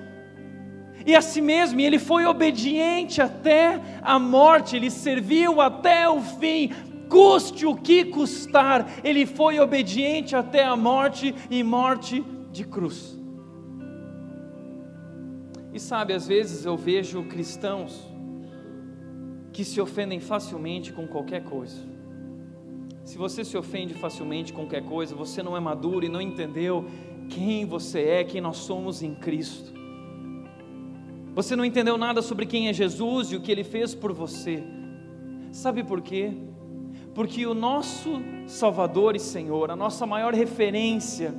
e a si mesmo, ele foi obediente até a morte, ele serviu até o fim, custe o que custar, ele foi obediente até a morte e morte de cruz. E sabe, às vezes eu vejo cristãos que se ofendem facilmente com qualquer coisa. Se você se ofende facilmente com qualquer coisa, você não é maduro e não entendeu quem você é, quem nós somos em Cristo. Você não entendeu nada sobre quem é Jesus e o que ele fez por você. Sabe por quê? Porque o nosso Salvador e Senhor, a nossa maior referência,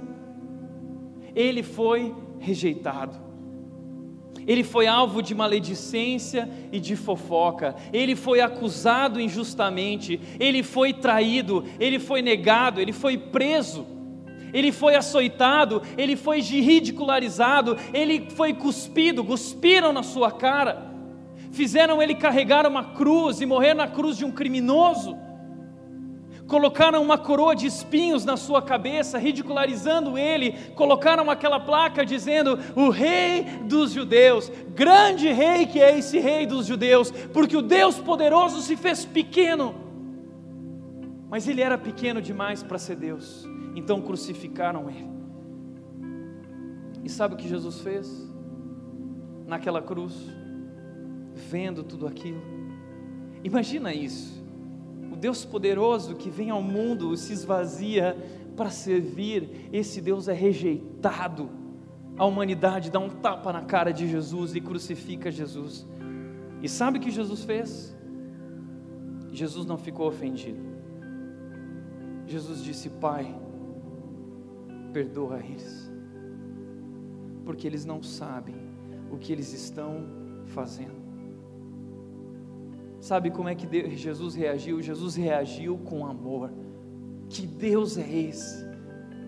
ele foi rejeitado. Ele foi alvo de maledicência e de fofoca, ele foi acusado injustamente, ele foi traído, ele foi negado, ele foi preso. Ele foi açoitado, ele foi ridicularizado, ele foi cuspido, cuspiram na sua cara, fizeram ele carregar uma cruz e morrer na cruz de um criminoso, colocaram uma coroa de espinhos na sua cabeça, ridicularizando ele, colocaram aquela placa dizendo: O Rei dos Judeus, grande Rei que é esse Rei dos Judeus, porque o Deus poderoso se fez pequeno, mas ele era pequeno demais para ser Deus. Então crucificaram ele. E sabe o que Jesus fez? Naquela cruz, vendo tudo aquilo. Imagina isso. Deus poderoso que vem ao mundo e se esvazia para servir, esse Deus é rejeitado. A humanidade dá um tapa na cara de Jesus e crucifica Jesus. E sabe o que Jesus fez? Jesus não ficou ofendido. Jesus disse: Pai, perdoa eles, porque eles não sabem o que eles estão fazendo. Sabe como é que Jesus reagiu? Jesus reagiu com amor. Que Deus é esse?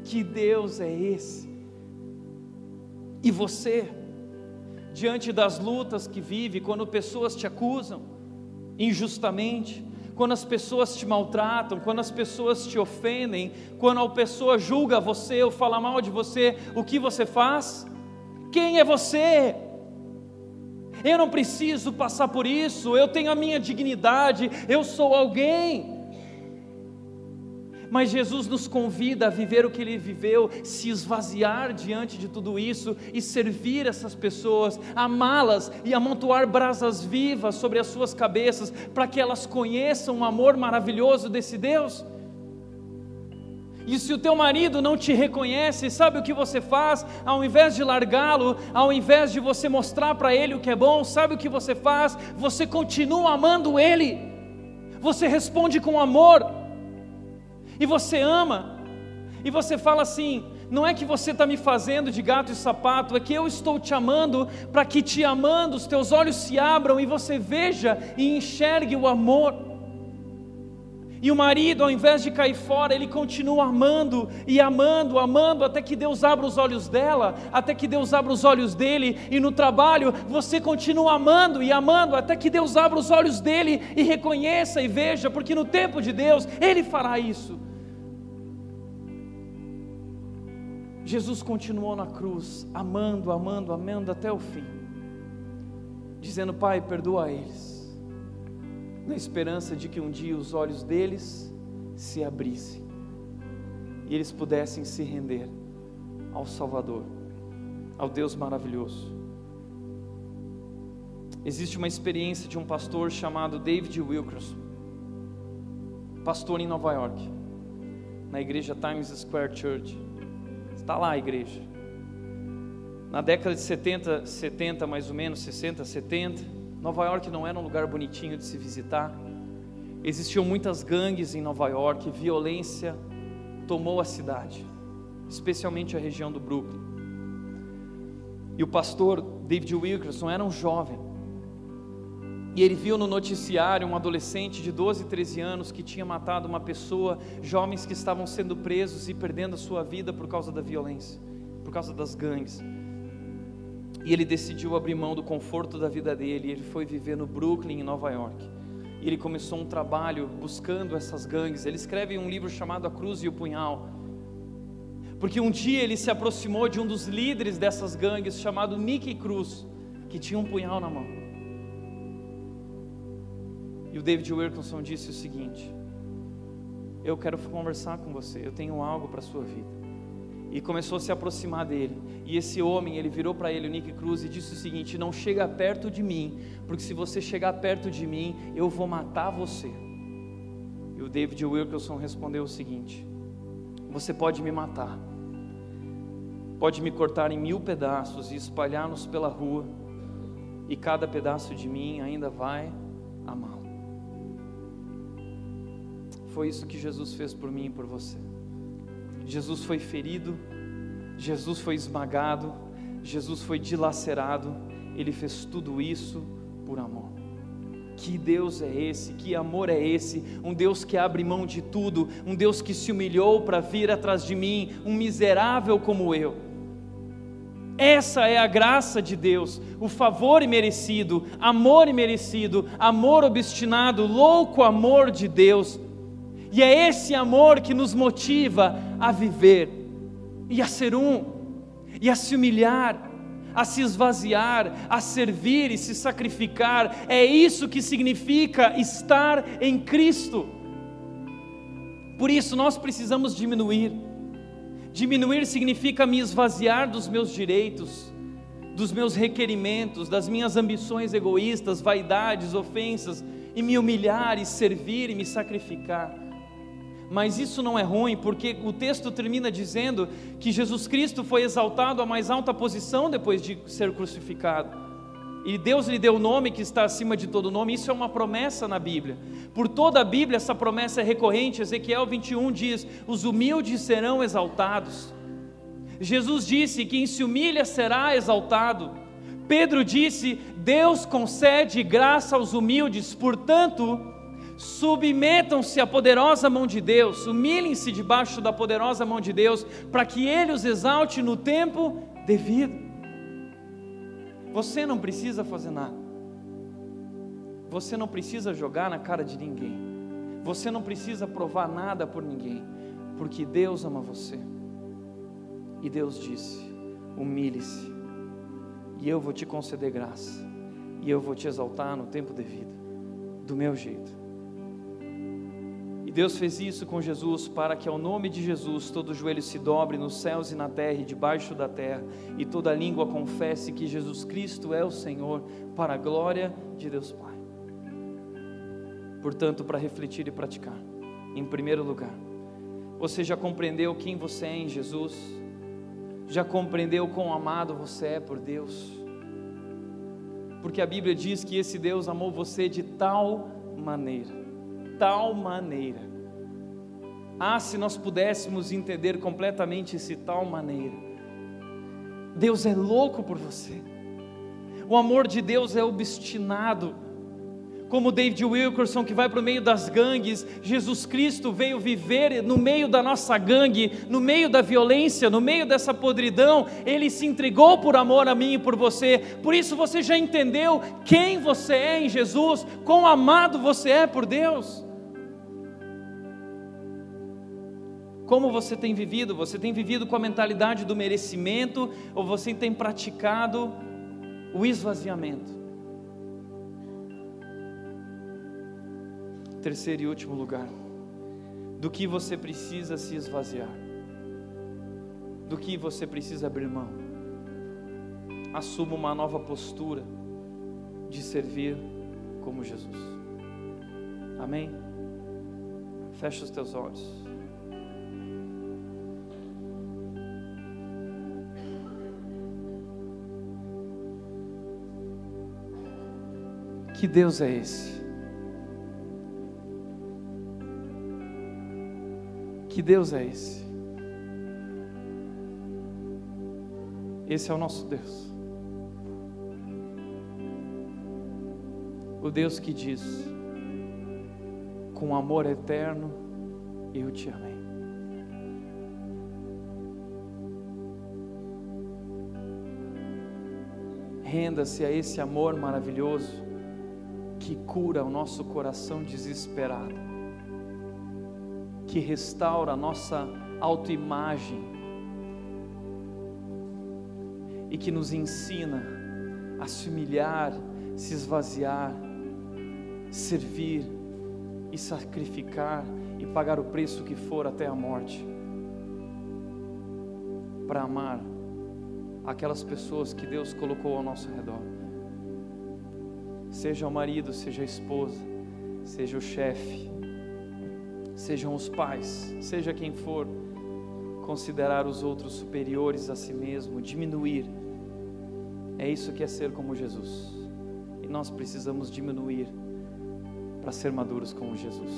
Que Deus é esse? E você, diante das lutas que vive, quando pessoas te acusam injustamente, quando as pessoas te maltratam, quando as pessoas te ofendem, quando a pessoa julga você ou fala mal de você, o que você faz? Quem é você? Eu não preciso passar por isso, eu tenho a minha dignidade, eu sou alguém. Mas Jesus nos convida a viver o que ele viveu, se esvaziar diante de tudo isso e servir essas pessoas, amá-las e amontoar brasas vivas sobre as suas cabeças, para que elas conheçam o amor maravilhoso desse Deus. E se o teu marido não te reconhece, sabe o que você faz? Ao invés de largá-lo, ao invés de você mostrar para ele o que é bom, sabe o que você faz? Você continua amando ele. Você responde com amor e você ama, e você fala assim: não é que você está me fazendo de gato e sapato, é que eu estou te amando, para que te amando os teus olhos se abram e você veja e enxergue o amor. E o marido, ao invés de cair fora, ele continua amando e amando, amando, até que Deus abra os olhos dela, até que Deus abra os olhos dele. E no trabalho, você continua amando e amando, até que Deus abra os olhos dele e reconheça e veja, porque no tempo de Deus, ele fará isso. Jesus continuou na cruz, amando, amando, amando até o fim, dizendo: Pai, perdoa eles, na esperança de que um dia os olhos deles se abrissem e eles pudessem se render ao Salvador, ao Deus maravilhoso. Existe uma experiência de um pastor chamado David Wilkerson, pastor em Nova York, na igreja Times Square Church. Está lá a igreja. Na década de 70, 70 mais ou menos, 60, 70, Nova York não era um lugar bonitinho de se visitar. Existiam muitas gangues em Nova York, violência tomou a cidade, especialmente a região do Brooklyn. E o pastor David Wilkerson era um jovem. E ele viu no noticiário um adolescente de 12, 13 anos que tinha matado uma pessoa, jovens que estavam sendo presos e perdendo a sua vida por causa da violência, por causa das gangues. E ele decidiu abrir mão do conforto da vida dele, ele foi viver no Brooklyn, em Nova York. E ele começou um trabalho buscando essas gangues. Ele escreve um livro chamado A Cruz e o Punhal. Porque um dia ele se aproximou de um dos líderes dessas gangues, chamado Nicky Cruz que tinha um punhal na mão. E o David Wilkerson disse o seguinte: Eu quero conversar com você, eu tenho algo para a sua vida. E começou a se aproximar dele. E esse homem, ele virou para ele, o Nick Cruz, e disse o seguinte: Não chega perto de mim, porque se você chegar perto de mim, eu vou matar você. E o David Wilkerson respondeu o seguinte: Você pode me matar, pode me cortar em mil pedaços e espalhar-nos pela rua, e cada pedaço de mim ainda vai amá-lo. Foi isso que Jesus fez por mim e por você. Jesus foi ferido, Jesus foi esmagado, Jesus foi dilacerado, ele fez tudo isso por amor. Que Deus é esse? Que amor é esse? Um Deus que abre mão de tudo, um Deus que se humilhou para vir atrás de mim, um miserável como eu. Essa é a graça de Deus, o favor imerecido, amor imerecido, amor obstinado, louco amor de Deus e é esse amor que nos motiva a viver e a ser um, e a se humilhar, a se esvaziar, a servir e se sacrificar. É isso que significa estar em Cristo. Por isso nós precisamos diminuir. Diminuir significa me esvaziar dos meus direitos, dos meus requerimentos, das minhas ambições egoístas, vaidades, ofensas, e me humilhar e servir e me sacrificar. Mas isso não é ruim, porque o texto termina dizendo que Jesus Cristo foi exaltado à mais alta posição depois de ser crucificado. E Deus lhe deu o nome que está acima de todo nome, isso é uma promessa na Bíblia. Por toda a Bíblia, essa promessa é recorrente. Ezequiel 21 diz: Os humildes serão exaltados. Jesus disse: Quem se humilha será exaltado. Pedro disse: Deus concede graça aos humildes, portanto, submetam-se à poderosa mão de Deus, humilhem-se debaixo da poderosa mão de Deus, para que Ele os exalte no tempo devido. Você não precisa fazer nada, você não precisa jogar na cara de ninguém, você não precisa provar nada por ninguém, porque Deus ama você. E Deus disse: humilhe-se, e eu vou te conceder graça, e eu vou te exaltar no tempo devido, do meu jeito. Deus fez isso com Jesus para que ao nome de Jesus todo joelho se dobre nos céus e na terra e debaixo da terra, e toda língua confesse que Jesus Cristo é o Senhor, para a glória de Deus Pai. Portanto, para refletir e praticar, em primeiro lugar, você já compreendeu quem você é em Jesus? Já compreendeu quão amado você é por Deus? Porque a Bíblia diz que esse Deus amou você de tal maneira tal maneira. Ah, se nós pudéssemos entender completamente esse tal maneira. Deus é louco por você. O amor de Deus é obstinado como David Wilkerson, que vai para o meio das gangues, Jesus Cristo veio viver no meio da nossa gangue, no meio da violência, no meio dessa podridão, ele se entregou por amor a mim e por você, por isso você já entendeu quem você é em Jesus, quão amado você é por Deus. Como você tem vivido? Você tem vivido com a mentalidade do merecimento ou você tem praticado o esvaziamento? Terceiro e último lugar, do que você precisa se esvaziar? Do que você precisa abrir mão? Assuma uma nova postura de servir como Jesus. Amém? Fecha os teus olhos. Que Deus é esse? Que Deus é esse? Esse é o nosso Deus. O Deus que diz: com amor eterno eu te amei. Renda-se a esse amor maravilhoso que cura o nosso coração desesperado, que restaura a nossa autoimagem e que nos ensina a se humilhar, se esvaziar, servir e sacrificar e pagar o preço que for até a morte, para amar aquelas pessoas que Deus colocou ao nosso redor. Seja o marido, seja a esposa, seja o chefe, sejam os pais, seja quem for, considerar os outros superiores a si mesmo, diminuir. É isso que é ser como Jesus. E nós precisamos diminuir para ser maduros como Jesus.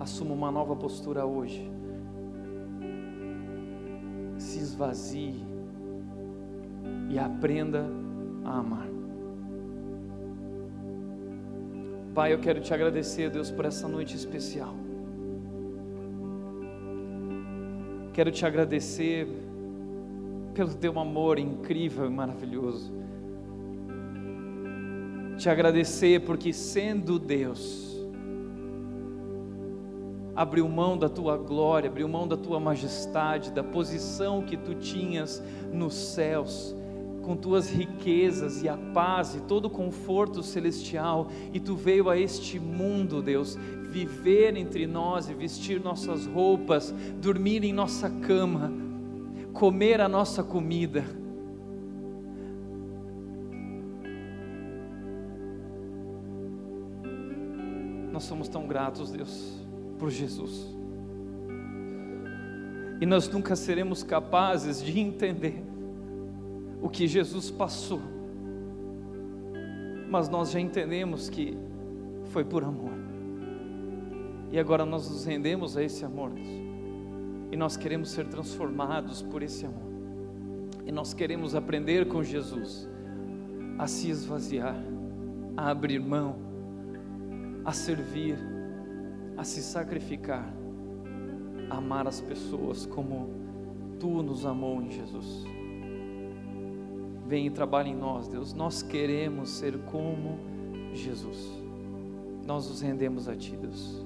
Assuma uma nova postura hoje. Se esvazie e aprenda a amar. Pai, eu quero te agradecer, Deus, por essa noite especial. Quero te agradecer pelo teu amor incrível e maravilhoso. Te agradecer porque, sendo Deus, abriu mão da tua glória, abriu mão da tua majestade, da posição que tu tinhas nos céus com tuas riquezas e a paz e todo o conforto celestial, e tu veio a este mundo, Deus, viver entre nós e vestir nossas roupas, dormir em nossa cama, comer a nossa comida. Nós somos tão gratos, Deus, por Jesus. E nós nunca seremos capazes de entender o que Jesus passou. Mas nós já entendemos que foi por amor. E agora nós nos rendemos a esse amor. E nós queremos ser transformados por esse amor. E nós queremos aprender com Jesus a se esvaziar, a abrir mão, a servir, a se sacrificar, a amar as pessoas como tu nos amou em Jesus. Vem e trabalhe em nós, Deus. Nós queremos ser como Jesus. Nós nos rendemos a Ti, Deus.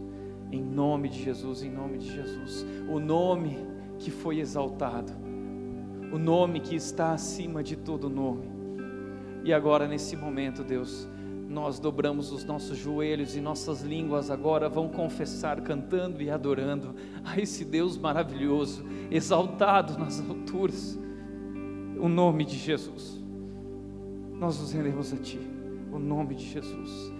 Em nome de Jesus, em nome de Jesus. O nome que foi exaltado. O nome que está acima de todo nome. E agora, nesse momento, Deus, nós dobramos os nossos joelhos e nossas línguas agora vão confessar, cantando e adorando a esse Deus maravilhoso, exaltado nas alturas o nome de Jesus. Nós nos rendemos a Ti, o nome de Jesus.